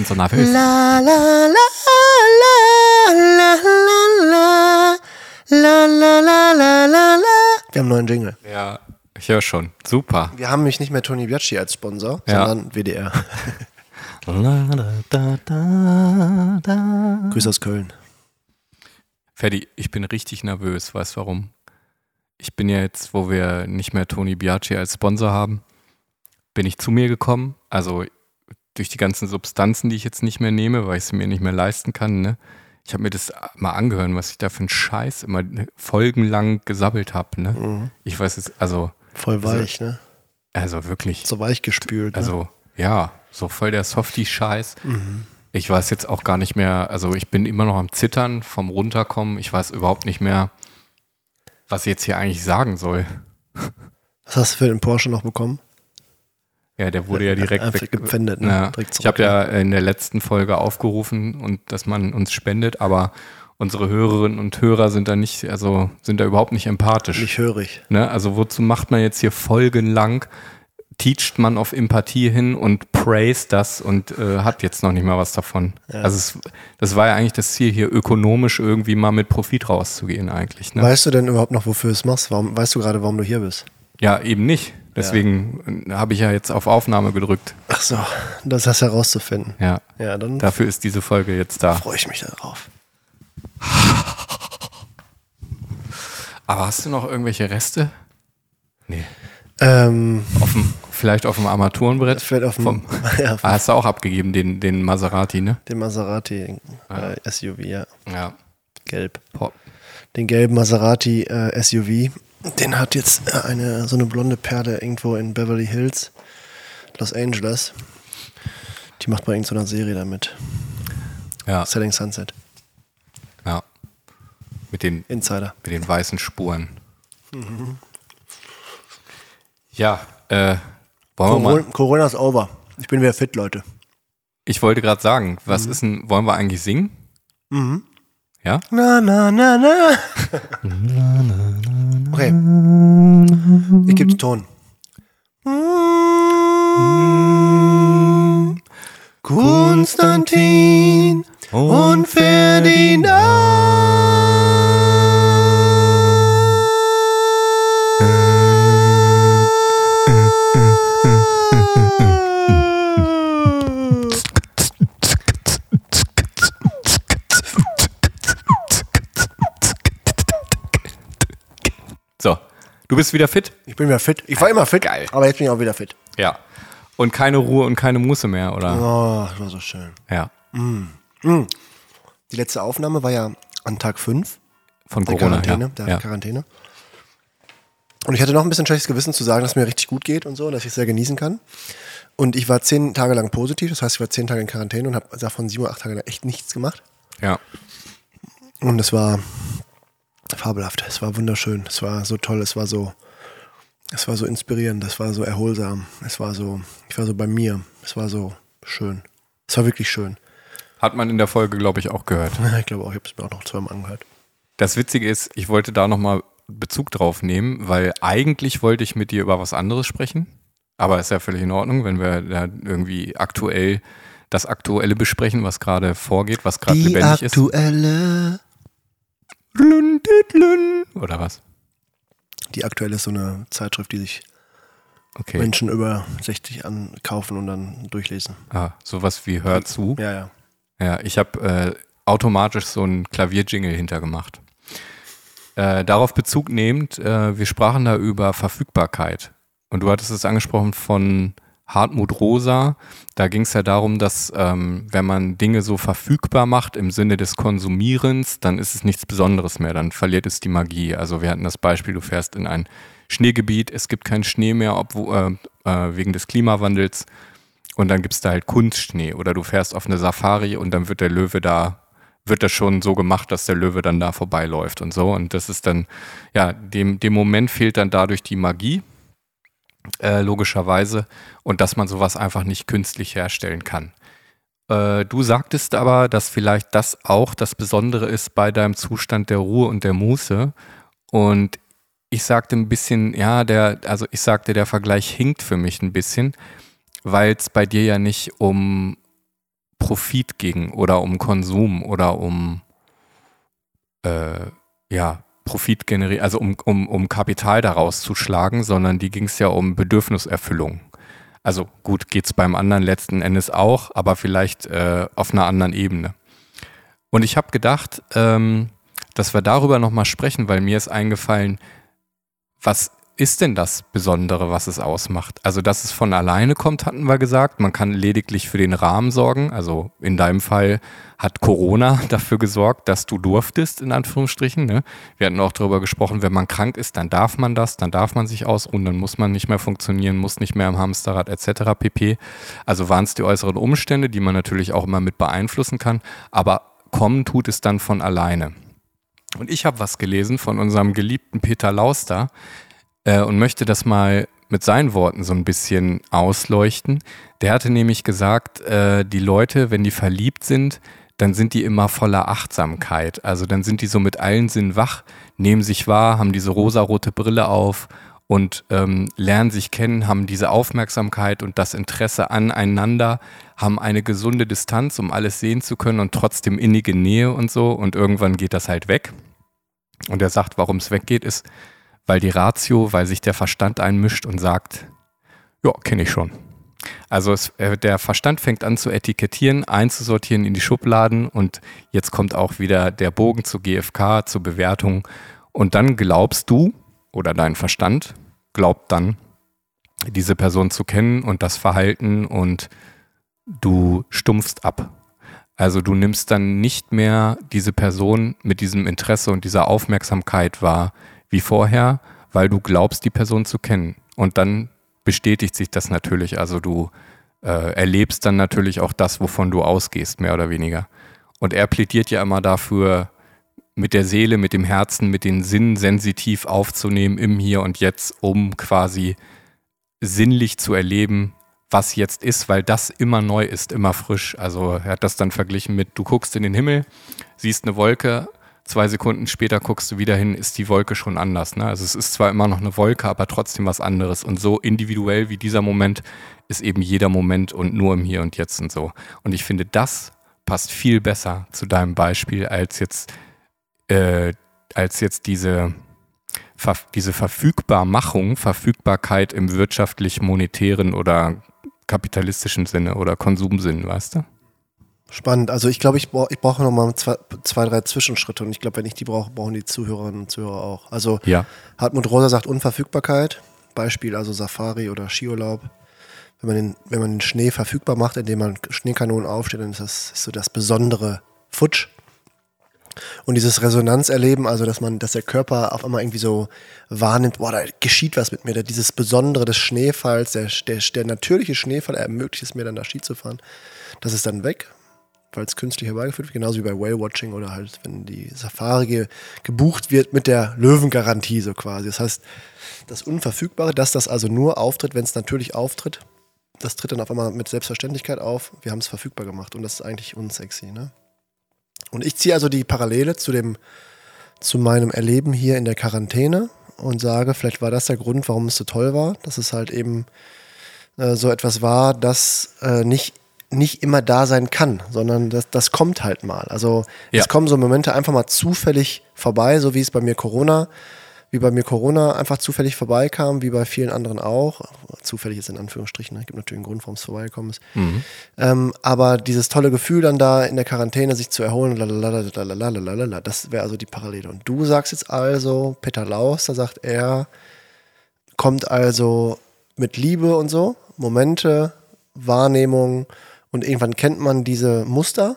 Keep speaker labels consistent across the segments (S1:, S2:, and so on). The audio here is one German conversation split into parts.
S1: bin so nervös.
S2: La la la la la la la la la la la la la. Wir haben einen neuen Jingle.
S1: Ja, ich höre schon. Super.
S2: Wir haben nämlich nicht mehr Tony Biacci als Sponsor,
S1: Ja.
S2: sondern WDR.
S1: La, da, da, da, da.
S2: Grüße aus Köln.
S1: Ferdi, ich bin richtig nervös. Weißt du warum? Ich bin ja jetzt, wo wir nicht mehr Tony Biaggi als Sponsor haben, bin ich zu mir gekommen. Also durch die ganzen Substanzen, die ich jetzt nicht mehr nehme, weil ich sie mir nicht mehr leisten kann. Ne? Ich habe mir das mal angehört, was ich da für einen Scheiß immer folgenlang gesabbelt habe. Ne?
S2: Mhm.
S1: Ich weiß jetzt, also,
S2: Voll weich, ne?
S1: also wirklich.
S2: So weich gespült. Ne?
S1: Also, ja, so voll der Softie-Scheiß.
S2: Mhm.
S1: Ich weiß jetzt auch gar nicht mehr, also ich bin immer noch am Zittern vom Runterkommen. Ich weiß überhaupt nicht mehr, was ich jetzt hier eigentlich sagen soll.
S2: Was hast du für den Porsche noch bekommen?
S1: Ja, der wurde ja direkt weg.
S2: gepfändet, ne?
S1: Ja.
S2: Direkt
S1: Ich habe ja in der letzten Folge aufgerufen und dass man uns spendet, aber unsere Hörerinnen und Hörer sind da nicht, also sind da überhaupt nicht empathisch.
S2: Nicht hörig.
S1: Ne? Also wozu macht man jetzt hier folgenlang, teacht man auf Empathie hin und praised das und äh, hat jetzt noch nicht mal was davon. Also es, das war ja eigentlich das Ziel hier, ökonomisch irgendwie mal mit Profit rauszugehen eigentlich. Ne?
S2: Weißt du denn überhaupt noch, wofür du es machst? Warum, weißt du gerade, warum du hier bist?
S1: Ja, eben nicht. Deswegen äh, habe ich ja jetzt auf Aufnahme gedrückt.
S2: Ach so, das hast herauszufinden.
S1: Ja,
S2: Ja, dann
S1: dafür ist diese Folge jetzt da.
S2: freue ich mich darauf.
S1: Aber hast du noch irgendwelche Reste? Nee.
S2: Ähm,
S1: Auf dem, vielleicht auf dem Armaturenbrett?
S2: vielleicht auf dem,
S1: Vom,
S2: ja,
S1: ah, hast du auch abgegeben, den, den Maserati, ne?
S2: den Maserati äh, SUV, ja,
S1: Ja.
S2: gelb.
S1: Boah.
S2: Den gelben Maserati äh, SUV. Den hat jetzt äh, eine so eine blonde Perle irgendwo in Beverly Hills, Los Angeles. Die macht bei irgendeiner Serie damit.
S1: Ja,
S2: Selling Sunset.
S1: ja. Mit den,
S2: Insider.
S1: mit den weißen Spuren. Ja, äh, wollen wir
S2: Corona,
S1: mal.
S2: Corona ist over. Ich bin wieder fit, Leute.
S1: Ich wollte gerade sagen, was ist denn, wollen wir eigentlich singen?
S2: Mhm.
S1: Ja?
S2: Na, na, na, na. Okay. Ich gebe den Ton. Konstantin und Ferdinand.
S1: Bist wieder fit?
S2: Ich bin wieder fit. Ich war immer fit,
S1: Geil.
S2: aber jetzt bin ich auch wieder fit.
S1: Ja. Und keine Ruhe und keine Muße mehr, oder?
S2: Oh, das war so schön.
S1: Ja.
S2: Die letzte Aufnahme war ja an Tag 5
S1: Von
S2: der
S1: Corona,
S2: Quarantäne.
S1: ja.
S2: Der
S1: ja.
S2: Quarantäne. Und ich hatte noch ein bisschen schlechtes Gewissen zu sagen, dass es mir richtig gut geht und so, dass ich es sehr genießen kann. Und ich war zehn Tage lang positiv, das heißt, ich war zehn Tage in Quarantäne und habe davon sieben oder acht Tage echt nichts gemacht.
S1: ja.
S2: Und es war fabelhaft, es war wunderschön, es war so toll, es war so, es war so inspirierend, es war so erholsam, es war so, ich war so bei mir, es war so schön. Es war wirklich schön.
S1: Hat man in der Folge, glaube ich, auch gehört.
S2: Ich glaube auch, ich habe es mir auch noch zweimal angehört.
S1: Das Witzige ist, ich wollte da nochmal Bezug drauf nehmen, weil eigentlich wollte ich mit dir über was anderes sprechen. Aber ist ja völlig in Ordnung, wenn wir da irgendwie aktuell das Aktuelle besprechen, was gerade vorgeht, was gerade lebendig ist.
S2: aktuelle,
S1: dit, lün. Oder was?
S2: die aktuelle ist so eine Zeitschrift, die sich
S1: Okay.
S2: Menschen über 60 ankaufen und dann durchlesen.
S1: Ah, sowas wie Hör zu.
S2: Ja, ja.
S1: Ja, ich habe äh, automatisch so einen Klavierjingle hintergemacht. Äh, darauf Bezug nehmend, äh, wir sprachen da über Verfügbarkeit. Und du hattest es angesprochen von Hartmut Rosa. Da ging es ja darum, dass ähm, wenn man Dinge so verfügbar macht im Sinne des Konsumierens, dann ist es nichts Besonderes mehr, dann verliert es die Magie. Also wir hatten das Beispiel, du fährst in ein Schneegebiet, es gibt keinen Schnee mehr, obwohl, äh, äh, wegen des Klimawandels. Und dann gibt es da halt Kunstschnee. Oder du fährst auf eine Safari und dann wird der Löwe da, wird das schon so gemacht, dass der Löwe dann da vorbeiläuft und so. Und das ist dann, ja, dem, dem Moment fehlt dann dadurch die Magie, äh, logischerweise. Und dass man sowas einfach nicht künstlich herstellen kann. Äh, du sagtest aber, dass vielleicht das auch das Besondere ist bei deinem Zustand der Ruhe und der Muße. Und ich sagte ein bisschen, ja, der, also ich sagte, der Vergleich hinkt für mich ein bisschen, weil es bei dir ja nicht um Profit ging oder um Konsum oder um äh, ja, Profit generieren, also um, um, um Kapital daraus zu schlagen, sondern die ging es ja um Bedürfniserfüllung. Also gut, geht es beim anderen letzten Endes auch, aber vielleicht äh, auf einer anderen Ebene. Und ich habe gedacht, ähm, dass wir darüber nochmal sprechen, weil mir ist eingefallen, was ist denn das Besondere, was es ausmacht? Also, dass es von alleine kommt, hatten wir gesagt. Man kann lediglich für den Rahmen sorgen. Also in deinem Fall hat Corona dafür gesorgt, dass du durftest, in Anführungsstrichen. Ne? Wir hatten auch darüber gesprochen, wenn man krank ist, dann darf man das, dann darf man sich ausruhen, dann muss man nicht mehr funktionieren, muss nicht mehr im Hamsterrad etc. pp. Also waren es die äußeren Umstände, die man natürlich auch immer mit beeinflussen kann. Aber kommen tut es dann von alleine. Und ich habe was gelesen von unserem geliebten Peter Lauster, äh, und möchte das mal mit seinen Worten so ein bisschen ausleuchten. Der hatte nämlich gesagt, äh, die Leute, wenn die verliebt sind, dann sind die immer voller Achtsamkeit. Also dann sind die so mit allen Sinnen wach, nehmen sich wahr, haben diese rosarote Brille auf und ähm, lernen sich kennen, haben diese Aufmerksamkeit und das Interesse aneinander, haben eine gesunde Distanz, um alles sehen zu können und trotzdem innige Nähe und so. Und irgendwann geht das halt weg. Und er sagt, warum es weggeht, ist, weil die Ratio, weil sich der Verstand einmischt und sagt, ja, kenne ich schon. Also es, äh, der Verstand fängt an zu etikettieren, einzusortieren in die Schubladen und jetzt kommt auch wieder der Bogen zu GFK, zur Bewertung und dann glaubst du oder dein Verstand glaubt dann, diese Person zu kennen und das Verhalten und du stumpfst ab. Also du nimmst dann nicht mehr diese Person mit diesem Interesse und dieser Aufmerksamkeit wahr, wie vorher, weil du glaubst, die Person zu kennen. Und dann bestätigt sich das natürlich. Also du äh, erlebst dann natürlich auch das, wovon du ausgehst, mehr oder weniger. Und er plädiert ja immer dafür, mit der Seele, mit dem Herzen, mit den Sinnen sensitiv aufzunehmen im Hier und Jetzt, um quasi sinnlich zu erleben, was jetzt ist, weil das immer neu ist, immer frisch. Also er hat das dann verglichen mit, du guckst in den Himmel, siehst eine Wolke, zwei Sekunden später guckst du wieder hin, ist die Wolke schon anders. Ne? Also es ist zwar immer noch eine Wolke, aber trotzdem was anderes. Und so individuell wie dieser Moment ist eben jeder Moment und nur im Hier und Jetzt und so. Und ich finde, das passt viel besser zu deinem Beispiel als jetzt, äh, als jetzt diese, diese Verfügbarmachung, Verfügbarkeit im wirtschaftlich-monetären oder kapitalistischen Sinne oder Konsumsinn, weißt du?
S2: Spannend. Also ich glaube, ich, brauch, ich brauche nochmal zwei, zwei, drei Zwischenschritte und ich glaube, wenn ich die brauche, brauchen die Zuhörerinnen und Zuhörer auch. Also ja. Hartmut Rosa sagt Unverfügbarkeit. Beispiel also Safari oder Skiurlaub. Wenn man den, wenn man den Schnee verfügbar macht, indem man Schneekanonen aufsteht, dann ist das ist so das besondere Futsch. Und dieses Resonanzerleben, also dass man, dass der Körper auf einmal irgendwie so wahrnimmt, boah, da geschieht was mit mir, dieses Besondere des Schneefalls, der, der, der natürliche Schneefall ermöglicht es mir dann da Ski zu fahren, das ist dann weg weil es künstlich herbeigeführt wird, genauso wie bei Whale-Watching oder halt, wenn die Safari ge gebucht wird mit der Löwengarantie so quasi. Das heißt, das Unverfügbare, dass das also nur auftritt, wenn es natürlich auftritt, das tritt dann auf einmal mit Selbstverständlichkeit auf. Wir haben es verfügbar gemacht und das ist eigentlich unsexy. Ne? Und ich ziehe also die Parallele zu dem, zu meinem Erleben hier in der Quarantäne und sage, vielleicht war das der Grund, warum es so toll war, dass es halt eben äh, so etwas war, das äh, nicht nicht immer da sein kann, sondern das, das kommt halt mal. Also ja. es kommen so Momente einfach mal zufällig vorbei, so wie es bei mir Corona, wie bei mir Corona einfach zufällig vorbeikam, wie bei vielen anderen auch. Zufällig ist in Anführungsstrichen, ne? gibt natürlich einen Grund, warum es vorbeigekommen ist. Mhm. Ähm, aber dieses tolle Gefühl dann da in der Quarantäne sich zu erholen, lalalala, das wäre also die Parallele. Und du sagst jetzt also, Peter Laus, da sagt er, kommt also mit Liebe und so, Momente, Wahrnehmung, und irgendwann kennt man diese Muster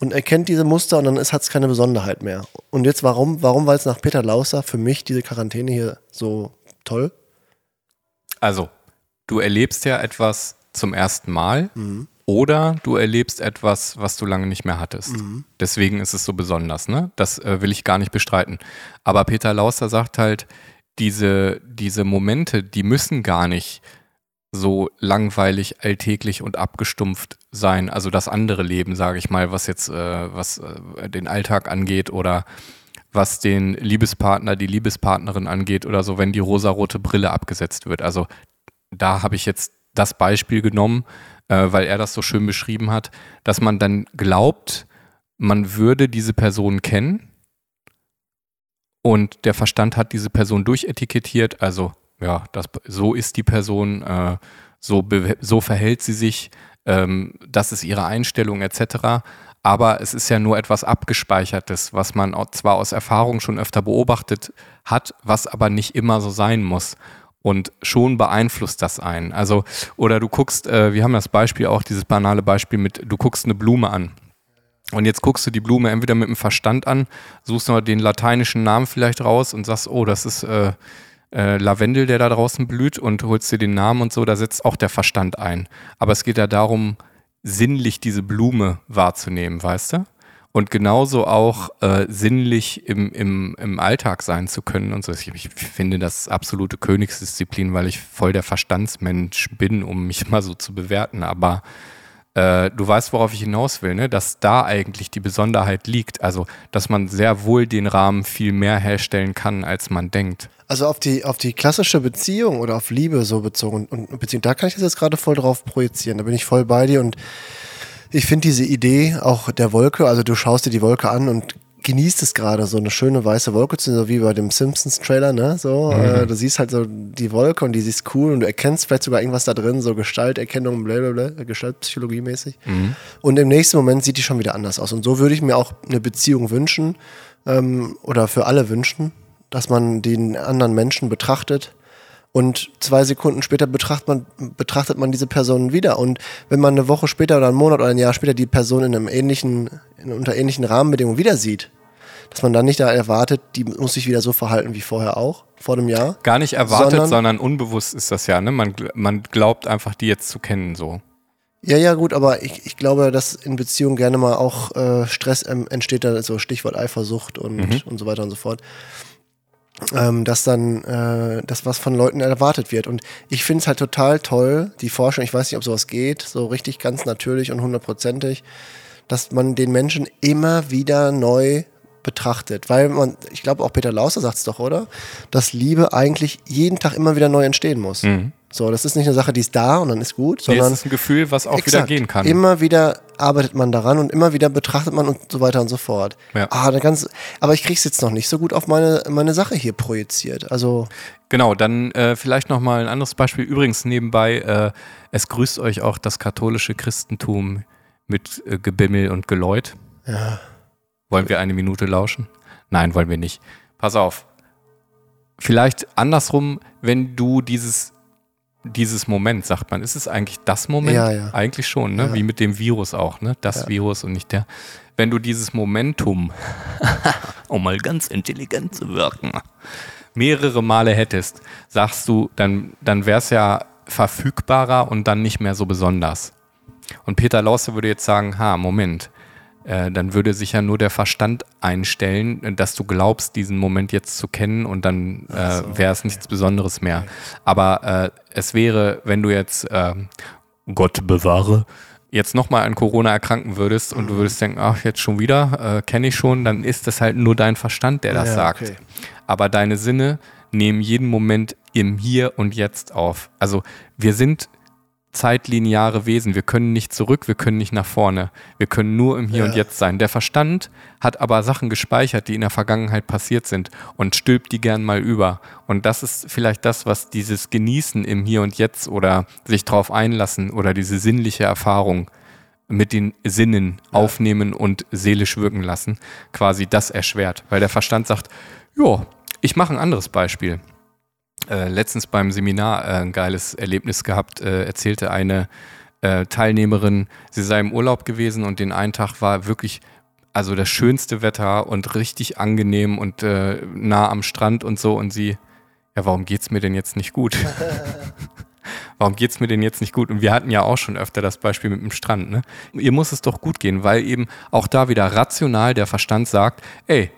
S2: und erkennt diese Muster und dann hat es keine Besonderheit mehr. Und jetzt warum, warum war jetzt nach Peter Lauser für mich diese Quarantäne hier so toll?
S1: Also, du erlebst ja etwas zum ersten Mal mhm. oder du erlebst etwas, was du lange nicht mehr hattest. Mhm. Deswegen ist es so besonders, ne? Das äh, will ich gar nicht bestreiten. Aber Peter Lauser sagt halt, diese, diese Momente, die müssen gar nicht so langweilig, alltäglich und abgestumpft sein. Also das andere Leben, sage ich mal, was jetzt äh, was äh, den Alltag angeht oder was den Liebespartner, die Liebespartnerin angeht oder so, wenn die rosarote Brille abgesetzt wird. Also da habe ich jetzt das Beispiel genommen, äh, weil er das so schön beschrieben hat, dass man dann glaubt, man würde diese Person kennen und der Verstand hat diese Person durchetikettiert, also ja, das, so ist die Person, äh, so, so verhält sie sich, ähm, das ist ihre Einstellung etc. Aber es ist ja nur etwas Abgespeichertes, was man zwar aus Erfahrung schon öfter beobachtet hat, was aber nicht immer so sein muss. Und schon beeinflusst das einen. Also, oder du guckst, äh, wir haben das Beispiel auch, dieses banale Beispiel mit, du guckst eine Blume an. Und jetzt guckst du die Blume entweder mit dem Verstand an, suchst noch den lateinischen Namen vielleicht raus und sagst, oh, das ist äh, äh, Lavendel, der da draußen blüht und holst dir den Namen und so, da setzt auch der Verstand ein. Aber es geht ja darum, sinnlich diese Blume wahrzunehmen, weißt du? Und genauso auch äh, sinnlich im, im, im Alltag sein zu können und so. Ich, ich finde das absolute Königsdisziplin, weil ich voll der Verstandsmensch bin, um mich mal so zu bewerten. Aber äh, du weißt, worauf ich hinaus will, ne? dass da eigentlich die Besonderheit liegt. Also, dass man sehr wohl den Rahmen viel mehr herstellen kann, als man denkt.
S2: Also auf die, auf die klassische Beziehung oder auf Liebe so bezogen und Beziehung, da kann ich das jetzt gerade voll drauf projizieren. Da bin ich voll bei dir und ich finde diese Idee auch der Wolke, also du schaust dir die Wolke an und genießt es gerade, so eine schöne weiße Wolke zu sehen, so wie bei dem Simpsons-Trailer, ne? So, mhm. äh, du siehst halt so die Wolke und die siehst cool und du erkennst vielleicht sogar irgendwas da drin, so Gestalterkennung, blablabla, Gestaltpsychologie mäßig. Mhm. Und im nächsten Moment sieht die schon wieder anders aus. Und so würde ich mir auch eine Beziehung wünschen ähm, oder für alle wünschen, dass man den anderen Menschen betrachtet und zwei Sekunden später betrachtet man, betrachtet man diese Person wieder. Und wenn man eine Woche später oder einen Monat oder ein Jahr später die Person in einem ähnlichen, in, unter ähnlichen Rahmenbedingungen wieder sieht, dass man dann nicht da erwartet, die muss sich wieder so verhalten wie vorher auch, vor dem Jahr.
S1: Gar nicht erwartet, sondern, sondern unbewusst ist das ja, ne? Man, man glaubt einfach, die jetzt zu kennen, so.
S2: Ja, ja, gut, aber ich, ich glaube, dass in Beziehungen gerne mal auch äh, Stress ähm, entsteht, da so Stichwort Eifersucht und, mhm. und so weiter und so fort. Ähm, dass dann äh, das, was von Leuten erwartet wird. Und ich finde es halt total toll, die Forschung, ich weiß nicht, ob sowas geht, so richtig ganz natürlich und hundertprozentig, dass man den Menschen immer wieder neu betrachtet. Weil man, ich glaube auch Peter Lauser sagt es doch, oder? Dass Liebe eigentlich jeden Tag immer wieder neu entstehen muss. Mhm. So, das ist nicht eine Sache, die ist da und dann ist gut, sondern. Nee,
S1: es ist ein Gefühl, was auch exakt, wieder gehen kann.
S2: Immer wieder arbeitet man daran und immer wieder betrachtet man und so weiter und so fort. Ja. Ah, ganz, aber ich kriege es jetzt noch nicht so gut auf meine, meine Sache hier projiziert. Also.
S1: Genau, dann äh, vielleicht nochmal ein anderes Beispiel. Übrigens nebenbei, äh, es grüßt euch auch das katholische Christentum mit äh, Gebimmel und Geläut. Ja. Wollen wir eine Minute lauschen? Nein, wollen wir nicht. Pass auf. Vielleicht andersrum, wenn du dieses, dieses Moment, sagt man, ist es eigentlich das Moment?
S2: Ja, ja.
S1: Eigentlich schon, ne? Ja. Wie mit dem Virus auch, ne? Das ja. Virus und nicht der. Wenn du dieses Momentum, um mal ganz intelligent zu wirken, mehrere Male hättest, sagst du, dann, dann wäre es ja verfügbarer und dann nicht mehr so besonders. Und Peter Lause würde jetzt sagen, ha, Moment, äh, dann würde sich ja nur der Verstand einstellen, dass du glaubst, diesen Moment jetzt zu kennen und dann äh, wäre es nichts Besonderes mehr. Aber äh, es wäre, wenn du jetzt, ähm, Gott bewahre, jetzt nochmal an Corona erkranken würdest und du mhm. würdest denken, ach, jetzt schon wieder, äh, kenne ich schon, dann ist das halt nur dein Verstand, der das ja, sagt. Okay. Aber deine Sinne nehmen jeden Moment im Hier und Jetzt auf. Also wir sind zeitlineare Wesen. Wir können nicht zurück, wir können nicht nach vorne. Wir können nur im Hier ja. und Jetzt sein. Der Verstand hat aber Sachen gespeichert, die in der Vergangenheit passiert sind und stülpt die gern mal über. Und das ist vielleicht das, was dieses Genießen im Hier und Jetzt oder sich drauf einlassen oder diese sinnliche Erfahrung mit den Sinnen ja. aufnehmen und seelisch wirken lassen, quasi das erschwert. Weil der Verstand sagt, ja, ich mache ein anderes Beispiel äh, letztens beim Seminar äh, ein geiles Erlebnis gehabt, äh, erzählte eine äh, Teilnehmerin, sie sei im Urlaub gewesen und den einen Tag war wirklich also das schönste Wetter und richtig angenehm und äh, nah am Strand und so und sie, ja, warum geht's mir denn jetzt nicht gut? warum geht's mir denn jetzt nicht gut? Und wir hatten ja auch schon öfter das Beispiel mit dem Strand, ne? Ihr muss es doch gut gehen, weil eben auch da wieder rational der Verstand sagt, ey,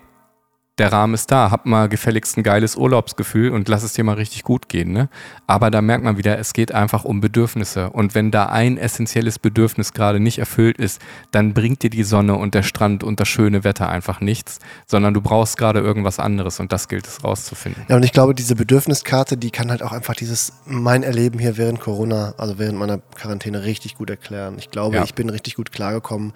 S1: der Rahmen ist da, hab mal gefälligst ein geiles Urlaubsgefühl und lass es dir mal richtig gut gehen. Ne? Aber da merkt man wieder, es geht einfach um Bedürfnisse. Und wenn da ein essentielles Bedürfnis gerade nicht erfüllt ist, dann bringt dir die Sonne und der Strand und das schöne Wetter einfach nichts, sondern du brauchst gerade irgendwas anderes und das gilt es rauszufinden.
S2: Ja, und ich glaube, diese Bedürfniskarte, die kann halt auch einfach dieses, mein Erleben hier während Corona, also während meiner Quarantäne richtig gut erklären. Ich glaube, ja. ich bin richtig gut klargekommen,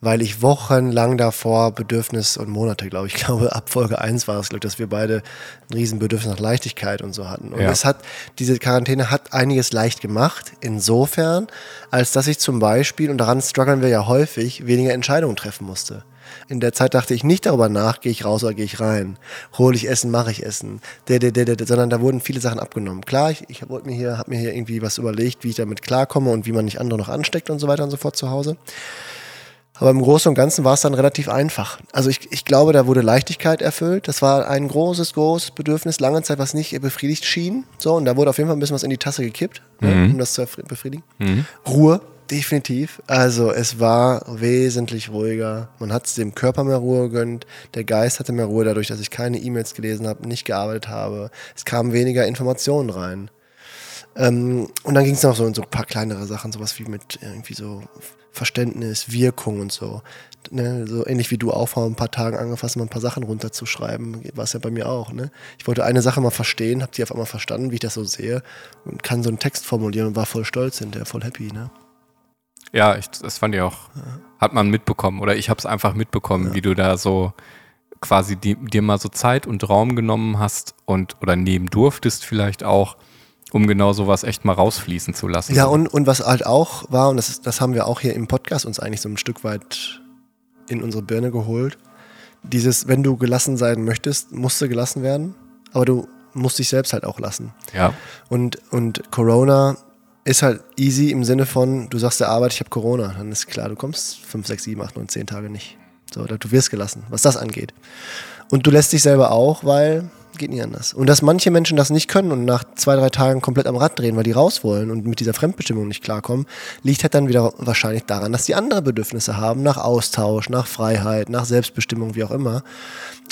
S2: weil ich wochenlang davor Bedürfnis und Monate, glaube ich, glaube, ab Folge 1 war es, glaube ich, dass wir beide ein Riesenbedürfnis nach Leichtigkeit und so hatten. Und ja. es hat, diese Quarantäne hat einiges leicht gemacht, insofern, als dass ich zum Beispiel, und daran strugglen wir ja häufig, weniger Entscheidungen treffen musste. In der Zeit dachte ich nicht darüber nach, gehe ich raus oder gehe ich rein. Hole ich Essen, mache ich Essen. De, de, de, sondern da wurden viele Sachen abgenommen. Klar, ich, ich habe mir, hier, hab mir hier irgendwie was überlegt, wie ich damit klarkomme und wie man nicht andere noch ansteckt und so weiter und so fort zu Hause. Aber im Großen und Ganzen war es dann relativ einfach. Also ich, ich glaube, da wurde Leichtigkeit erfüllt. Das war ein großes, großes Bedürfnis, lange Zeit, was nicht befriedigt schien. So, und da wurde auf jeden Fall ein bisschen was in die Tasse gekippt, ne, mhm. um das zu befriedigen. Mhm. Ruhe, definitiv. Also es war wesentlich ruhiger. Man hat es dem Körper mehr Ruhe gegönnt. Der Geist hatte mehr Ruhe dadurch, dass ich keine E-Mails gelesen habe, nicht gearbeitet habe. Es kamen weniger Informationen rein. Ähm, und dann ging es noch so in so ein paar kleinere Sachen, sowas wie mit irgendwie so Verständnis, Wirkung und so. Ne, so ähnlich wie du auch vor ein paar Tagen angefasst, mal ein paar Sachen runterzuschreiben, war es ja bei mir auch. Ne? Ich wollte eine Sache mal verstehen, habe die auf einmal verstanden, wie ich das so sehe und kann so einen Text formulieren und war voll stolz hinterher, voll happy. Ne?
S1: Ja, ich, das fand ich auch, ja. hat man mitbekommen oder ich habe es einfach mitbekommen, ja. wie du da so quasi die, dir mal so Zeit und Raum genommen hast und oder nehmen durftest vielleicht auch um genau sowas echt mal rausfließen zu lassen.
S2: Ja, und, und was halt auch war, und das, ist, das haben wir auch hier im Podcast uns eigentlich so ein Stück weit in unsere Birne geholt, dieses, wenn du gelassen sein möchtest, musst du gelassen werden, aber du musst dich selbst halt auch lassen.
S1: Ja.
S2: Und, und Corona ist halt easy im Sinne von, du sagst der Arbeit, ich habe Corona, dann ist klar, du kommst 5, 6, 7, 8, 9, 10 Tage nicht. So, oder du wirst gelassen, was das angeht. Und du lässt dich selber auch, weil geht nie anders. Und dass manche Menschen das nicht können und nach zwei, drei Tagen komplett am Rad drehen, weil die raus wollen und mit dieser Fremdbestimmung nicht klarkommen, liegt halt dann wieder wahrscheinlich daran, dass die andere Bedürfnisse haben, nach Austausch, nach Freiheit, nach Selbstbestimmung, wie auch immer,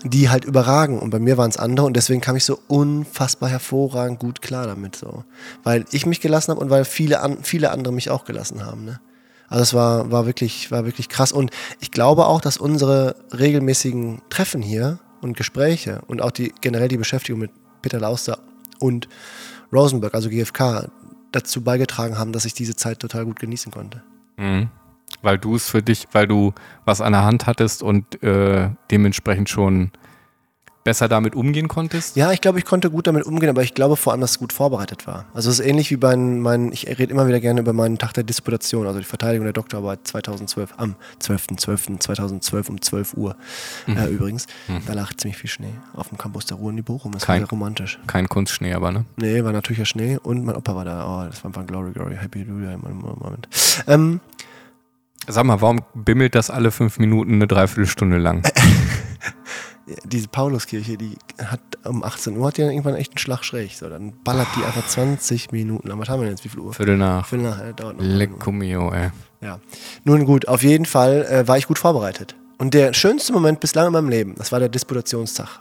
S2: die halt überragen. Und bei mir waren es andere und deswegen kam ich so unfassbar hervorragend gut klar damit so. Weil ich mich gelassen habe und weil viele, an, viele andere mich auch gelassen haben. Ne? Also es war, war, wirklich, war wirklich krass. Und ich glaube auch, dass unsere regelmäßigen Treffen hier und Gespräche und auch die generell die Beschäftigung mit Peter Lauster und Rosenberg, also GfK, dazu beigetragen haben, dass ich diese Zeit total gut genießen konnte.
S1: Mhm. Weil du es für dich, weil du was an der Hand hattest und äh, dementsprechend schon besser damit umgehen konntest?
S2: Ja, ich glaube, ich konnte gut damit umgehen, aber ich glaube vor allem, dass es gut vorbereitet war. Also es ist ähnlich wie bei meinen, ich rede immer wieder gerne über meinen Tag der Disputation, also die Verteidigung der Doktorarbeit 2012, am 12.12.2012 um 12 Uhr mhm. äh, übrigens. Mhm. Da lag ziemlich viel Schnee auf dem Campus der Ruhr in die Bochum. Das kein, war sehr romantisch.
S1: Kein Kunstschnee aber, ne?
S2: Nee, war natürlicher Schnee und mein Opa war da. Oh, das war einfach Glory, Glory, Happy Hallelujah im Moment. Ähm,
S1: Sag mal, warum bimmelt das alle fünf Minuten eine Dreiviertelstunde lang?
S2: diese Pauluskirche, die hat um 18 Uhr hat die dann irgendwann echt einen Schlag schräg. So, dann ballert die einfach 20 Minuten. Aber was haben wir denn jetzt? Wie viel Uhr?
S1: Viertel nach.
S2: Viertel nach, ja, dauert noch.
S1: Lecco mio, ey.
S2: Ja. Nun gut, auf jeden Fall äh, war ich gut vorbereitet. Und der schönste Moment bislang in meinem Leben, das war der Disputationstag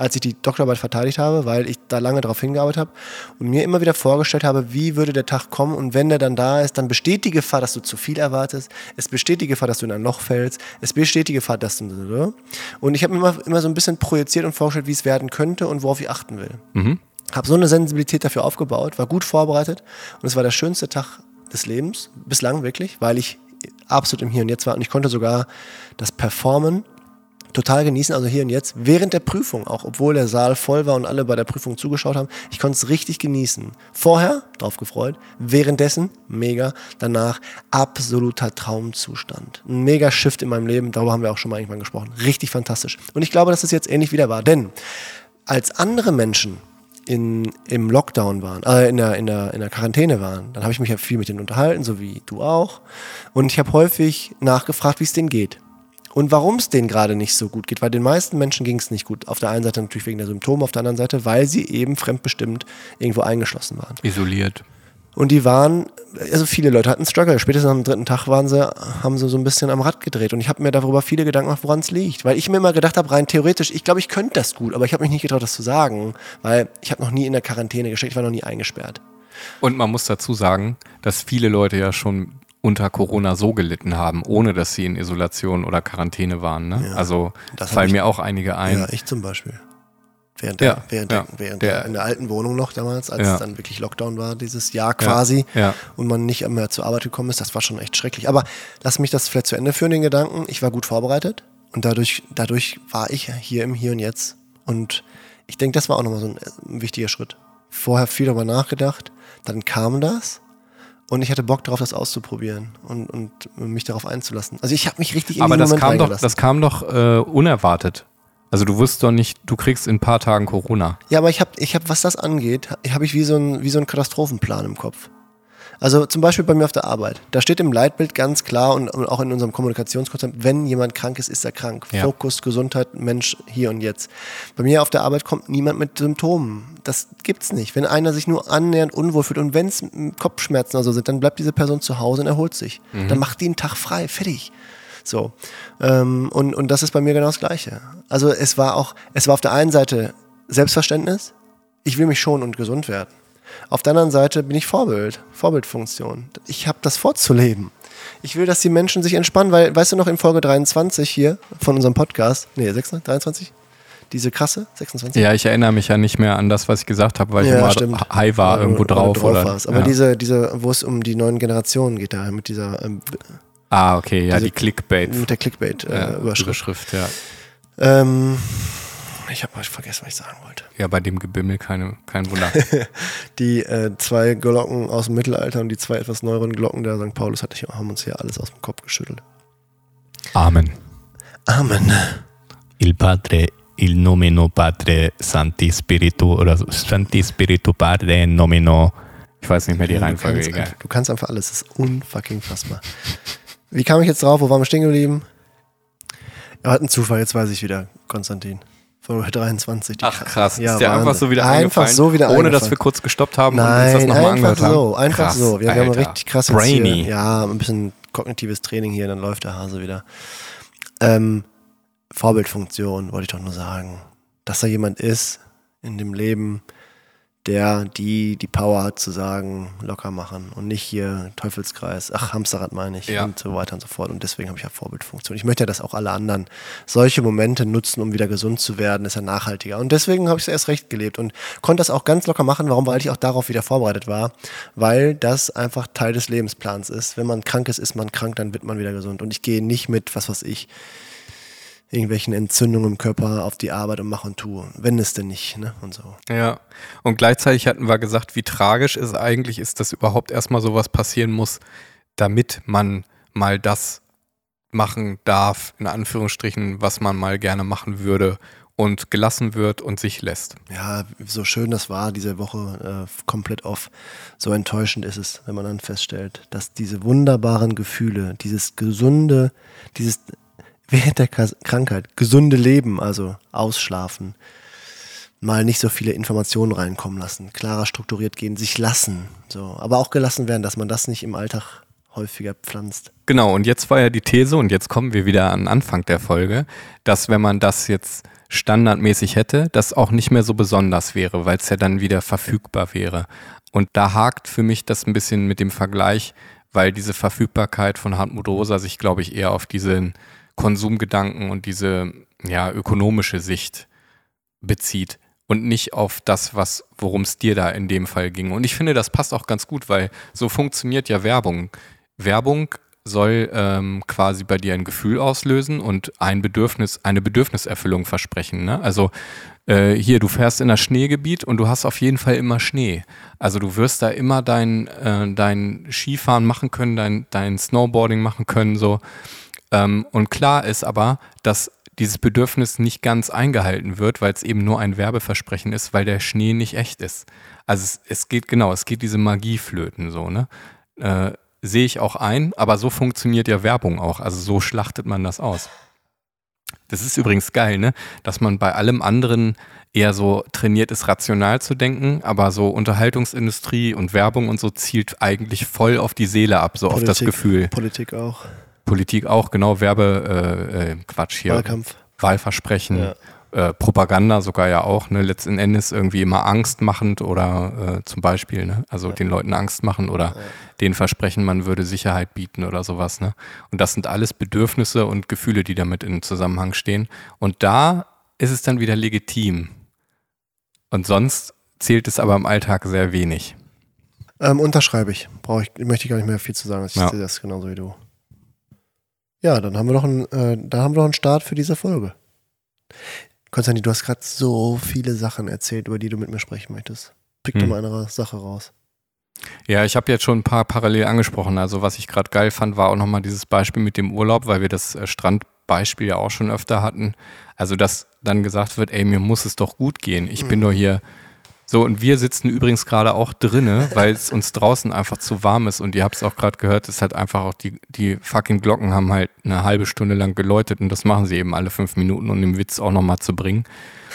S2: als ich die Doktorarbeit verteidigt habe, weil ich da lange darauf hingearbeitet habe und mir immer wieder vorgestellt habe, wie würde der Tag kommen und wenn der dann da ist, dann besteht die Gefahr, dass du zu viel erwartest, es besteht die Gefahr, dass du in ein Loch fällst, es besteht die Gefahr, dass du... Und ich habe mir immer, immer so ein bisschen projiziert und vorgestellt, wie es werden könnte und worauf ich achten will. Mhm. Habe so eine Sensibilität dafür aufgebaut, war gut vorbereitet und es war der schönste Tag des Lebens, bislang wirklich, weil ich absolut im Hier und Jetzt war und ich konnte sogar das Performen total genießen, also hier und jetzt, während der Prüfung, auch obwohl der Saal voll war und alle bei der Prüfung zugeschaut haben, ich konnte es richtig genießen. Vorher, drauf gefreut, währenddessen, mega, danach, absoluter Traumzustand. Ein mega Shift in meinem Leben, darüber haben wir auch schon mal irgendwann gesprochen. Richtig fantastisch. Und ich glaube, dass es jetzt ähnlich wieder war, denn als andere Menschen in, im Lockdown waren, äh, in, der, in, der, in der Quarantäne waren, dann habe ich mich ja viel mit denen unterhalten, so wie du auch. Und ich habe häufig nachgefragt, wie es denen geht und warum es denen gerade nicht so gut geht. Weil den meisten Menschen ging es nicht gut. Auf der einen Seite natürlich wegen der Symptome, auf der anderen Seite, weil sie eben fremdbestimmt irgendwo eingeschlossen waren.
S1: Isoliert.
S2: Und die waren, also viele Leute hatten Struggle. Spätestens am dritten Tag waren sie, haben sie so ein bisschen am Rad gedreht. Und ich habe mir darüber viele Gedanken gemacht, woran es liegt. Weil ich mir immer gedacht habe, rein theoretisch, ich glaube, ich könnte das gut, aber ich habe mich nicht getraut, das zu sagen, weil ich habe noch nie in der Quarantäne gesteckt, ich war noch nie eingesperrt.
S1: Und man muss dazu sagen, dass viele Leute ja schon unter Corona so gelitten haben, ohne dass sie in Isolation oder Quarantäne waren. Ne?
S2: Ja,
S1: also fallen
S2: ich-
S1: mir auch einige ein.
S2: Ja, ich zum Beispiel. Während,
S1: Ja,
S2: der, während,
S1: ja.
S2: der, während
S1: Der-
S2: in der alten Wohnung noch damals, als es dann wirklich Lockdown war, dieses Jahr quasi, und man nicht mehr zur Arbeit gekommen ist, das war schon echt schrecklich. Aber lass mich das vielleicht zu Ende führen, den Gedanken. Ich war gut vorbereitet und dadurch, dadurch war ich hier im Hier und Jetzt. Und ich denke, das war auch nochmal so ein, ein wichtiger Schritt. Vorher viel darüber nachgedacht, dann kam das und ich hatte Bock darauf, das auszuprobieren und, und mich darauf einzulassen. Also ich habe mich richtig in
S1: Aber das
S2: Moment
S1: kam doch, das kam doch äh, unerwartet. Also du wusstest doch nicht, du kriegst in ein paar Tagen Corona.
S2: Ja, aber ich habe, ich hab, was das angeht, habe ich wie so, ein, wie so einen Katastrophenplan im Kopf. Also zum Beispiel bei mir auf der Arbeit. Da steht im Leitbild ganz klar und, und auch in unserem Kommunikationskonzept, wenn jemand krank ist, ist er krank.
S1: Ja.
S2: Fokus, Gesundheit, Mensch, hier und jetzt. Bei mir auf der Arbeit kommt niemand mit Symptomen. Das gibt's nicht. Wenn einer sich nur annähernd unwohl fühlt und wenn es Kopfschmerzen oder so sind, dann bleibt diese Person zu Hause und erholt sich. Dann macht die einen Tag frei, fertig. So. Ähm, und, und das ist bei mir genau das Gleiche. Also es war auch, es war auf der einen Seite Selbstverständnis, ich will mich schonen und gesund werden. Auf der anderen Seite bin ich Vorbild, Vorbildfunktion. Ich habe das vorzuleben. Ich will, dass die Menschen sich entspannen, weil, weißt du noch, in Folge 23 hier von unserem Podcast, nee, 26, 23? Diese krasse, 26?
S1: Ja, ich erinnere mich ja nicht mehr an das, was ich gesagt habe, weil ich
S2: Ja,
S1: immer
S2: stimmt.
S1: high war,
S2: Oder-
S1: irgendwo drauf.
S2: drauf
S1: Oder,
S2: warst. Aber
S1: ja.
S2: diese, diese, wo es um die neuen Generationen geht, da mit dieser, ähm,
S1: ah, okay, ja,
S2: diese-
S1: die Clickbait.
S2: mit der Clickbait-Überschrift.
S1: ja,
S2: Äh, Überschrift.
S1: Überschrift, ja.
S2: ähm, ich habe vergessen, was ich sagen wollte.
S1: Ja, bei dem Gebimmel keine, kein Wunder.
S2: Die äh, zwei Glocken aus dem Mittelalter und die zwei etwas neueren Glocken der St. Paulus hatte ich, haben uns hier alles aus dem Kopf geschüttelt.
S1: Amen.
S2: Amen.
S1: Il Padre, il nomino Padre, Santi Spiritu oder Santi Spiritu Padre, nomino. Ich weiß nicht mehr die
S2: Ja, du,
S1: Reihenfolge,
S2: kannst
S1: egal.
S2: einfach, du kannst einfach alles. Das ist unfucking fassbar. Wie kam ich jetzt drauf? Wo waren wir stehen geblieben? Er hat einen Zufall, jetzt weiß ich wieder, Konstantin. Folge 23. die
S1: Ach krass,
S2: Ja,
S1: ist der einfach
S2: Wahnsinn.
S1: so wieder
S2: Einfach so wieder
S1: ohne dass wir kurz gestoppt haben und uns
S2: Nein,
S1: das nochmal
S2: einfach
S1: angehört haben.
S2: so, einfach
S1: Krass,
S2: so. Wir, wir haben ein
S1: Alter.
S2: richtig krasses
S1: Brainy.
S2: Hier. Ja, ein bisschen kognitives Training hier, dann läuft der Hase wieder. Ähm, Vorbildfunktion, wollte ich doch nur sagen. Dass da jemand ist in dem Leben, der die die Power hat zu sagen, locker machen und nicht hier Teufelskreis, ach, Hamsterrad meine ich
S1: Ja.
S2: und so weiter und so fort. Und deswegen habe ich ja Vorbildfunktion. Ich möchte ja, dass auch alle anderen solche Momente nutzen, um wieder gesund zu werden, ist ja nachhaltiger. Und deswegen habe ich es erst recht gelebt und konnte das auch ganz locker machen. Warum? Weil ich auch darauf wieder vorbereitet war. Weil das einfach Teil des Lebensplans ist. Wenn man krank ist, ist man krank, dann wird man wieder gesund. Und ich gehe nicht mit, was weiß ich, irgendwelchen Entzündungen im Körper auf die Arbeit und mache und tue. Wenn es denn nicht, ne? Und so.
S1: Ja, und gleichzeitig hatten wir gesagt, wie tragisch es eigentlich ist, dass überhaupt erstmal sowas passieren muss, damit man mal das machen darf, in Anführungsstrichen, was man mal gerne machen würde und gelassen wird und sich lässt.
S2: Ja, so schön das war, diese Woche äh, komplett off. So enttäuschend ist es, wenn man dann feststellt, dass diese wunderbaren Gefühle, dieses gesunde, dieses während der Krankheit, gesunde Leben, also ausschlafen, mal nicht so viele Informationen reinkommen lassen, klarer strukturiert gehen, sich lassen, so, aber auch gelassen werden, dass man das nicht im Alltag häufiger pflanzt.
S1: Genau, und jetzt war ja die These, und jetzt kommen wir wieder an den Anfang der Folge, dass wenn man das jetzt standardmäßig hätte, das auch nicht mehr so besonders wäre, weil es ja dann wieder verfügbar wäre. Und da hakt für mich das ein bisschen mit dem Vergleich, weil diese Verfügbarkeit von Hartmut Rosa sich, glaube ich, eher auf diesen Konsumgedanken und diese ja, ökonomische Sicht bezieht und nicht auf das, was, worum es dir da in dem Fall ging. Und ich finde, das passt auch ganz gut, weil so funktioniert ja Werbung. Werbung soll ähm, quasi bei dir ein Gefühl auslösen und ein Bedürfnis, eine Bedürfniserfüllung versprechen. Ne? Also äh, hier, du fährst in das Schneegebiet und du hast auf jeden Fall immer Schnee. Also du wirst da immer dein, äh, dein Skifahren machen können, dein, dein Snowboarding machen können, so. Ähm, und klar ist aber, dass dieses Bedürfnis nicht ganz eingehalten wird, weil es eben nur ein Werbeversprechen ist, weil der Schnee nicht echt ist. Also es, es geht genau, es geht diese Magie flöten so, ne? Äh, Sehe ich auch ein, aber so funktioniert ja Werbung auch. Also so schlachtet man das aus. Das ist übrigens geil, ne? Dass man bei allem anderen eher so trainiert ist, rational zu denken, aber so Unterhaltungsindustrie und Werbung und so zielt eigentlich voll auf die Seele ab, so Politik, auf das Gefühl.
S2: Politik auch.
S1: Politik auch, genau, Werbe, äh, äh, hier.
S2: Wahlkampf.
S1: Wahlversprechen. Ja. Äh, Propaganda sogar ja auch, ne, letzten Endes irgendwie immer angstmachend oder äh, zum Beispiel, ne, also ja. den Leuten Angst machen oder ja. denen versprechen, man würde Sicherheit bieten oder sowas, ne. Und das sind alles Bedürfnisse und Gefühle, die damit in Zusammenhang stehen. Und da ist es dann wieder legitim. Und sonst zählt es aber im Alltag sehr wenig.
S2: Ähm, unterschreibe ich. Brauche ich, möchte ich gar nicht mehr viel zu sagen. Ich ja. sehe das genauso wie du. Ja, dann haben wir doch einen, äh, haben wir doch einen Start für diese Folge. Konstantin, du hast gerade so viele Sachen erzählt, über die du mit mir sprechen möchtest. Pick hm. doch mal eine Sache raus.
S1: Ja, ich habe jetzt schon ein paar parallel angesprochen. Also was ich gerade geil fand, war auch nochmal dieses Beispiel mit dem Urlaub, weil wir das äh, Strandbeispiel ja auch schon öfter hatten. Also dass dann gesagt wird, ey, mir muss es doch gut gehen. Ich mhm. bin nur hier so, und wir sitzen übrigens gerade auch drinne, weil es uns draußen einfach zu warm ist. Und ihr habt es auch gerade gehört, es hat einfach auch die, die fucking Glocken haben halt eine halbe Stunde lang geläutet und das machen sie eben alle fünf Minuten, um den Witz auch nochmal zu bringen.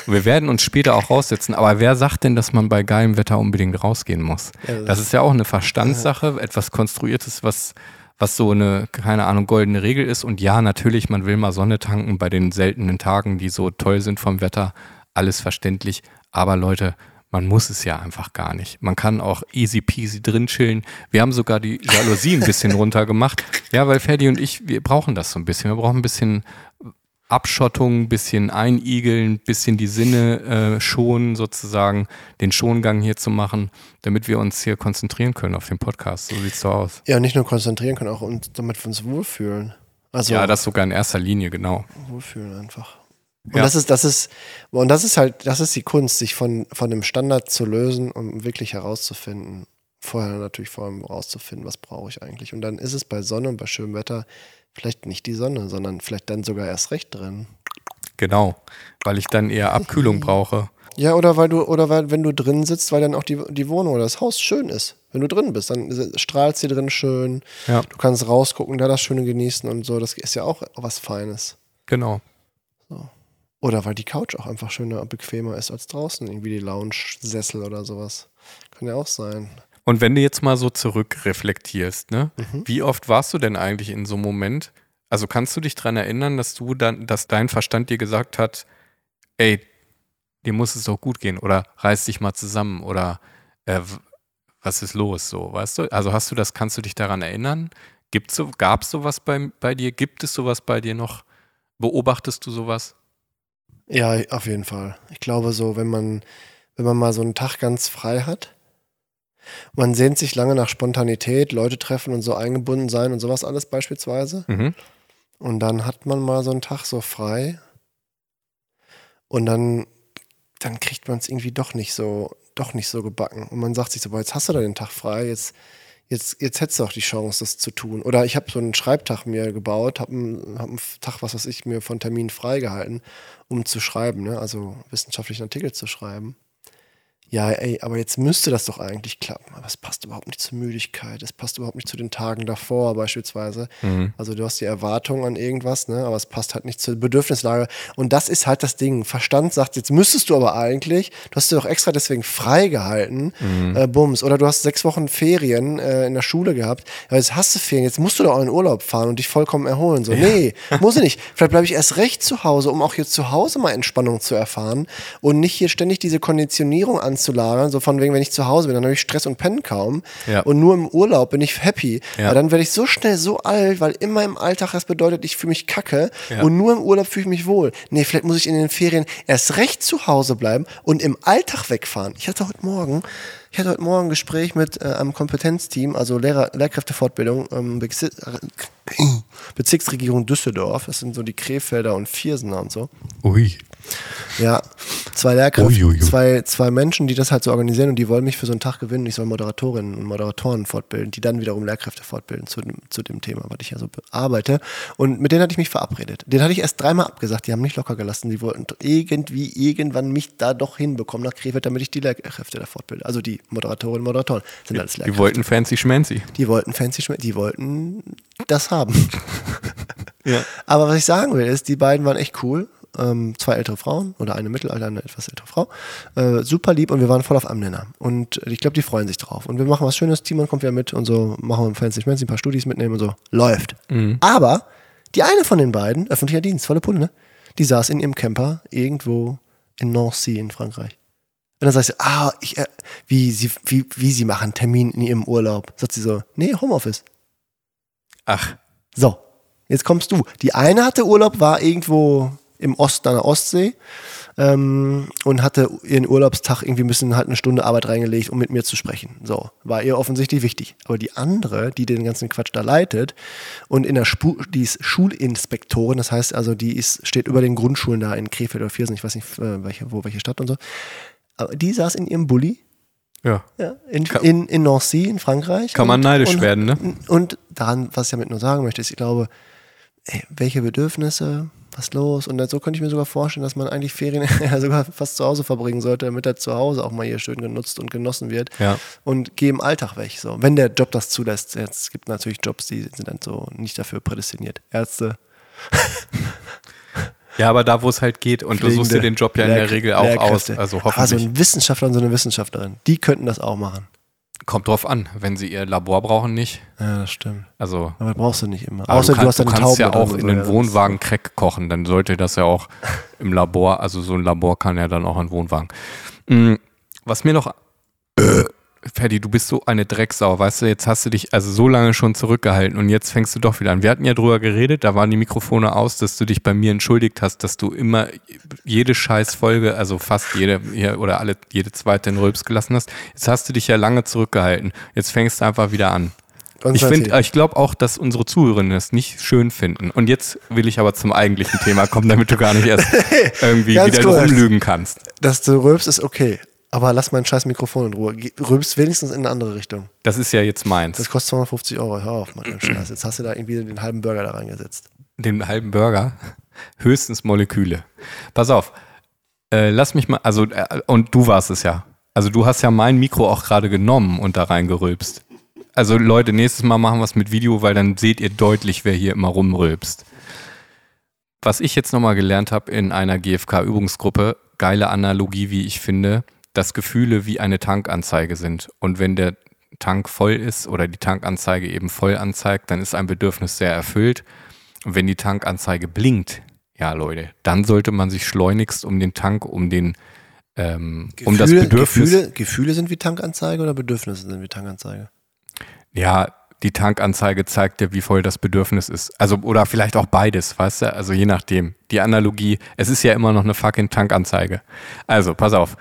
S1: Und wir werden uns später auch raussetzen, aber wer sagt denn, dass man bei geilem Wetter unbedingt rausgehen muss? Das ist ja auch eine Verstandssache, etwas Konstruiertes, was, was so eine, keine Ahnung, goldene Regel ist. Und ja, natürlich, man will mal Sonne tanken bei den seltenen Tagen, die so toll sind vom Wetter. Alles verständlich. Aber Leute, man muss es ja einfach gar nicht. Man kann auch easy peasy drin chillen. Wir haben sogar die Jalousie ein bisschen runtergemacht. Ja, weil Ferdi und ich, wir brauchen das so ein bisschen. Wir brauchen ein bisschen Abschottung, ein bisschen einigeln, ein bisschen die Sinne äh, schonen, sozusagen, den Schongang hier zu machen, damit wir uns hier konzentrieren können auf den Podcast. So sieht es so aus.
S2: Ja, nicht nur konzentrieren können, auch und damit wir uns wohlfühlen.
S1: Also, ja, das sogar in erster Linie, genau.
S2: Wohlfühlen einfach. Und ja. das ist, das ist, und das ist halt, das ist die Kunst, sich von, von dem Standard zu lösen, um wirklich herauszufinden. Vorher natürlich vor allem herauszufinden, was brauche ich eigentlich. Und dann ist es bei Sonne und bei schönem Wetter vielleicht nicht die Sonne, sondern vielleicht dann sogar erst recht drin.
S1: Genau, weil ich dann eher Abkühlung brauche.
S2: Ja, oder weil du, oder weil, wenn du drin sitzt, weil dann auch die, die Wohnung oder das Haus schön ist. Wenn du drin bist, dann strahlt sie drin schön. Ja. Du kannst rausgucken, da das Schöne genießen und so. Das ist ja auch was Feines.
S1: Genau.
S2: Oder weil die Couch auch einfach schöner und bequemer ist als draußen. Irgendwie die Lounge-Sessel oder sowas. Kann ja auch sein.
S1: Und wenn du jetzt mal so zurückreflektierst, ne? Mhm. Wie oft warst du denn eigentlich in so einem Moment? Also kannst du dich daran erinnern, dass du dann, dass dein Verstand dir gesagt hat, ey, dir muss es doch gut gehen oder reiß dich mal zusammen oder äh, was ist los, so, weißt du? Also hast du das, kannst du dich daran erinnern? Gibt's so, gab es sowas bei, bei dir? Gibt es sowas bei dir noch? Beobachtest du sowas?
S2: Ja, auf jeden Fall. Ich glaube so, wenn man, wenn man mal so einen Tag ganz frei hat, man sehnt sich lange nach Spontanität, Leute treffen und so eingebunden sein und sowas alles beispielsweise. Mhm. Und dann hat man mal so einen Tag so frei und dann, dann kriegt man es irgendwie doch nicht so, doch nicht so gebacken. Und man sagt sich so, boah, jetzt hast du da den Tag frei, jetzt jetzt, jetzt hättest du auch die Chance, das zu tun. Oder ich habe so einen Schreibtag mir gebaut, habe einen, hab einen Tag, was weiß ich, mir von Terminen freigehalten, um zu schreiben, ne? also wissenschaftlichen Artikel zu schreiben ja, ey, aber jetzt müsste das doch eigentlich klappen. Aber es passt überhaupt nicht zur Müdigkeit, es passt überhaupt nicht zu den Tagen davor beispielsweise. Mhm. Also du hast die Erwartung an irgendwas, ne? aber es passt halt nicht zur Bedürfnislage. Und das ist halt das Ding. Verstand sagt, jetzt müsstest du aber eigentlich, du hast dir doch extra deswegen freigehalten, mhm. äh, Bums. Oder du hast sechs Wochen Ferien äh, in der Schule gehabt, aber jetzt hast du Ferien, jetzt musst du doch auch in Urlaub fahren und dich vollkommen erholen. So, ja. nee, muss ich nicht. Vielleicht bleibe ich erst recht zu Hause, um auch hier zu Hause mal Entspannung zu erfahren und nicht hier ständig diese Konditionierung an anzulagern, so von wegen, wenn ich zu Hause bin, dann habe ich Stress und pennen kaum. Ja. Und nur im Urlaub bin ich happy. Ja. Aber dann werde ich so schnell so alt, weil immer im Alltag das bedeutet, ich fühle mich kacke ja. und nur im Urlaub fühle ich mich wohl. Nee, vielleicht muss ich in den Ferien erst recht zu Hause bleiben und im Alltag wegfahren. Ich hatte heute Morgen ich hatte heute Morgen ein Gespräch mit äh, einem Kompetenzteam, also Lehrer, Lehrkräftefortbildung, ähm, Bezirksregierung Düsseldorf. Das sind so die Krefelder und Viersener und so.
S1: Ui.
S2: Ja, zwei Lehrkräfte, zwei, zwei Menschen, die das halt so organisieren und die wollen mich für so einen Tag gewinnen. Ich soll Moderatorinnen und Moderatoren fortbilden, die dann wiederum Lehrkräfte fortbilden zu dem, zu dem Thema, was ich ja so bearbeite. Und mit denen hatte ich mich verabredet. Den hatte ich erst dreimal abgesagt, die haben mich locker gelassen. Die wollten irgendwie irgendwann mich da doch hinbekommen nach Krefeld, damit ich die Lehrkräfte da fortbilde. Also die Moderatorinnen und Moderatoren
S1: sind alles Lehrkräfte. Die wollten fancy schmancy.
S2: Die wollten fancy schmancy, die wollten das haben. ja. Aber was ich sagen will, ist, die beiden waren echt cool ähm, zwei ältere Frauen oder eine Mittelalter, eine etwas ältere Frau. Äh, super lieb und wir waren voll auf einem Nenner. Und ich glaube, die freuen sich drauf. Und wir machen was Schönes, Timon kommt wieder mit und so, machen wir fancy schmancy, ein paar Studis mitnehmen und so. Läuft. Aber die eine von den beiden, öffentlicher Dienst, volle Pulle, ne? Die saß in ihrem Camper irgendwo in Nancy in Frankreich. Und dann sagst du, ah, ich, äh, wie, sie, wie, wie sie machen Termin in ihrem Urlaub. Sagt sie so, nee, Homeoffice.
S1: Ach,
S2: So, jetzt kommst du. Die eine hatte Urlaub, war irgendwo im Osten an der Ostsee ähm, und hatte ihren Urlaubstag irgendwie ein bisschen halt eine Stunde Arbeit reingelegt, um mit mir zu sprechen. So, war ihr offensichtlich wichtig. Aber die andere, die den ganzen Quatsch da leitet und in der Spu die ist Schulinspektorin, das heißt also, die ist, steht über den Grundschulen da in Krefeld oder Viersen, ich weiß nicht, äh, welche, wo, welche Stadt und so. Aber die saß in ihrem Bulli
S1: ja.
S2: ja, in, in, in Nancy, in Frankreich.
S1: Kann man neidisch
S2: und,
S1: werden, ne?
S2: Und daran, was ich damit nur sagen möchte, ist, ich glaube, ey, welche Bedürfnisse, was los? Und so könnte ich mir sogar vorstellen, dass man eigentlich Ferien ja, sogar fast zu Hause verbringen sollte, damit er zu Hause auch mal hier schön genutzt und genossen wird.
S1: Ja.
S2: Und geh im Alltag weg. So. Wenn der Job das zulässt. Jetzt es gibt natürlich Jobs, die sind dann so nicht dafür prädestiniert. Ärzte,
S1: Ja, aber da, wo es halt geht und du suchst dir
S2: Pflegende,
S1: den Job ja in der Regel auch aus. Also
S2: so
S1: hoffentlich.
S2: ein Wissenschaftler und so eine Wissenschaftlerin, die könnten das auch machen.
S1: Kommt drauf an, wenn sie ihr Labor brauchen, nicht.
S2: Ja, das stimmt.
S1: Also
S2: Aber das brauchst du nicht immer. Außer
S1: du,
S2: du, hast
S1: kannst, du kannst
S2: Tauben
S1: ja auch in den Wohnwagen Crack kochen, dann sollte das ja auch im Labor, also so ein Labor kann ja dann auch ein Wohnwagen. Mm, Was mir noch, Ferdi, du bist so eine Drecksau, weißt du, jetzt hast du dich also so lange schon zurückgehalten und jetzt fängst du doch wieder an. Wir hatten ja drüber geredet, da waren die Mikrofone aus, dass du dich bei mir entschuldigt hast, dass du immer jede Scheißfolge, also fast jede oder alle, jede zweite in Rülps gelassen hast. Jetzt hast du dich ja lange zurückgehalten. Jetzt fängst du einfach wieder an. Ich,
S2: Konstantin.
S1: find, ich glaube auch, dass unsere Zuhörerinnen das nicht schön finden. Und jetzt will ich aber zum eigentlichen Thema kommen, damit du gar nicht erst irgendwie
S2: Ganz
S1: wieder rumlügen kannst.
S2: Dass du rülpst, ist okay. Aber lass mein scheiß Mikrofon in Ruhe. Rülpst wenigstens in eine andere Richtung.
S1: Das ist ja jetzt meins.
S2: Das kostet 250 Euro. Hör auf, Mann, Scheiß. Jetzt hast du da irgendwie den halben Burger da reingesetzt.
S1: Den halben Burger, höchstens Moleküle. Pass auf, äh, lass mich mal, also, äh, und du warst es ja. Also du hast ja mein Mikro auch gerade genommen und da reingerülpst. Also Leute, nächstes Mal machen wir es mit Video, weil dann seht ihr deutlich, wer hier immer rumrülpst. Was ich jetzt nochmal gelernt habe in einer GFK-Übungsgruppe, geile Analogie, wie ich finde, dass Gefühle wie eine Tankanzeige sind. Und wenn der Tank voll ist oder die Tankanzeige eben voll anzeigt, dann ist ein Bedürfnis sehr erfüllt. Und wenn die Tankanzeige blinkt, ja Leute, dann sollte man sich schleunigst um den Tank, um den, ähm, um das Bedürfnis.
S2: Gefühle, Gefühle sind wie Tankanzeige oder Bedürfnisse sind wie Tankanzeige?
S1: Ja, die Tankanzeige zeigt dir, wie voll das Bedürfnis ist. Also, oder vielleicht auch beides, weißt du? Also je nachdem. Die Analogie, es ist ja immer noch eine fucking Tankanzeige. Also, pass auf.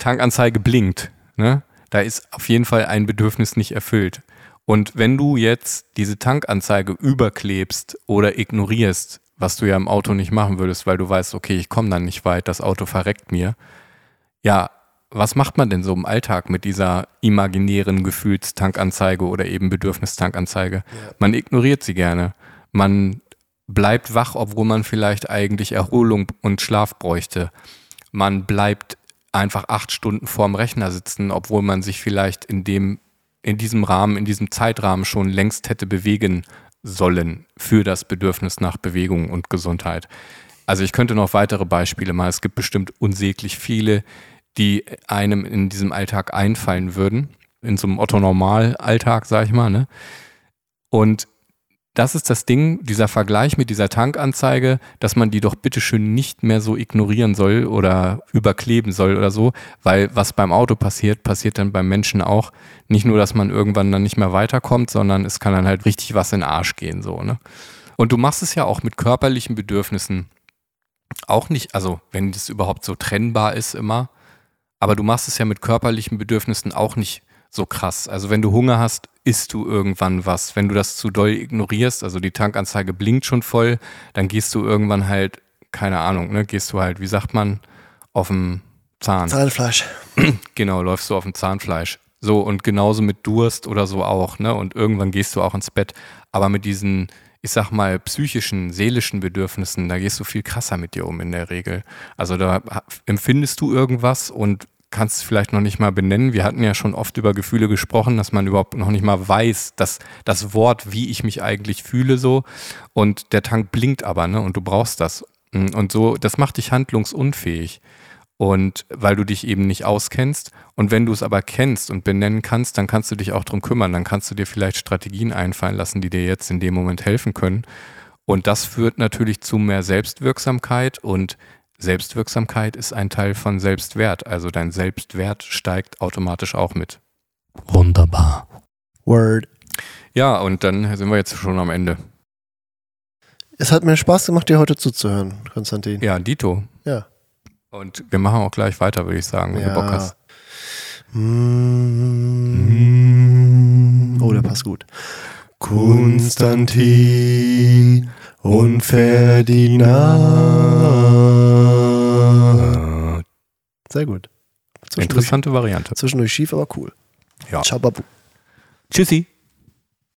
S1: Tankanzeige blinkt, ne? Da ist auf jeden Fall ein Bedürfnis nicht erfüllt. Und wenn du jetzt diese Tankanzeige überklebst oder ignorierst, was du ja im Auto nicht machen würdest, weil du weißt, okay, ich komme dann nicht weit, das Auto verreckt mir. Ja, was macht man denn so im Alltag mit dieser imaginären Gefühlstankanzeige oder eben Bedürfnistankanzeige? Man ignoriert sie gerne. Man bleibt wach, obwohl man vielleicht eigentlich Erholung und Schlaf bräuchte. Man bleibt einfach acht Stunden vorm Rechner sitzen, obwohl man sich vielleicht in dem, in diesem Rahmen, in diesem Zeitrahmen schon längst hätte bewegen sollen für das Bedürfnis nach Bewegung und Gesundheit. Also ich könnte noch weitere Beispiele machen. Es gibt bestimmt unsäglich viele, die einem in diesem Alltag einfallen würden. In so einem Otto-Normal-Alltag, sag ich mal. Ne? Und das ist das Ding, dieser Vergleich mit dieser Tankanzeige, dass man die doch bitteschön nicht mehr so ignorieren soll oder überkleben soll oder so, weil was beim Auto passiert, passiert dann beim Menschen auch. Nicht nur, dass man irgendwann dann nicht mehr weiterkommt, sondern es kann dann halt richtig was in den Arsch gehen, so, ne? Und du machst es ja auch mit körperlichen Bedürfnissen auch nicht, also wenn das überhaupt so trennbar ist immer, aber du machst es ja mit körperlichen Bedürfnissen auch nicht so krass. Also wenn du Hunger hast, isst du irgendwann was. Wenn du das zu doll ignorierst, also die Tankanzeige blinkt schon voll, dann gehst du irgendwann halt, keine Ahnung, ne, gehst du halt, wie sagt man, auf dem Zahn.
S2: Zahnfleisch.
S1: Genau, läufst du auf dem Zahnfleisch. So, und genauso mit Durst oder so auch, ne? Und irgendwann gehst du auch ins Bett. Aber mit diesen, ich sag mal, psychischen, seelischen Bedürfnissen, da gehst du viel krasser mit dir um in der Regel. Also da empfindest du irgendwas und kannst es vielleicht noch nicht mal benennen. Wir hatten ja schon oft über Gefühle gesprochen, dass man überhaupt noch nicht mal weiß, dass das Wort, wie ich mich eigentlich fühle, so. Und der Tank blinkt aber, ne? Und du brauchst das. Mm, und so, das macht dich handlungsunfähig. Und weil du dich eben nicht auskennst. Und wenn du es aber kennst und benennen kannst, dann kannst du dich auch drum kümmern. Dann kannst du dir vielleicht Strategien einfallen lassen, die dir jetzt in dem Moment helfen können. Und das führt natürlich zu mehr Selbstwirksamkeit und Selbstwirksamkeit ist ein Teil von Selbstwert. Also dein Selbstwert steigt automatisch auch mit.
S3: Wunderbar.
S2: Word.
S1: Ja, und dann sind wir jetzt schon am Ende.
S2: Es hat mir Spaß gemacht, dir heute zuzuhören, Konstantin.
S1: Ja, Dito.
S2: Ja.
S1: Und wir machen auch gleich weiter, würde ich sagen, wenn
S2: Ja.
S1: du Bock hast.
S2: Mm. Oh, der passt gut. Konstantin und Ferdinand. Sehr gut.
S1: Interessante Variante.
S2: zwischendurch schief, aber cool.
S1: Ja.
S2: Ciao, Babu.
S1: Tschüssi.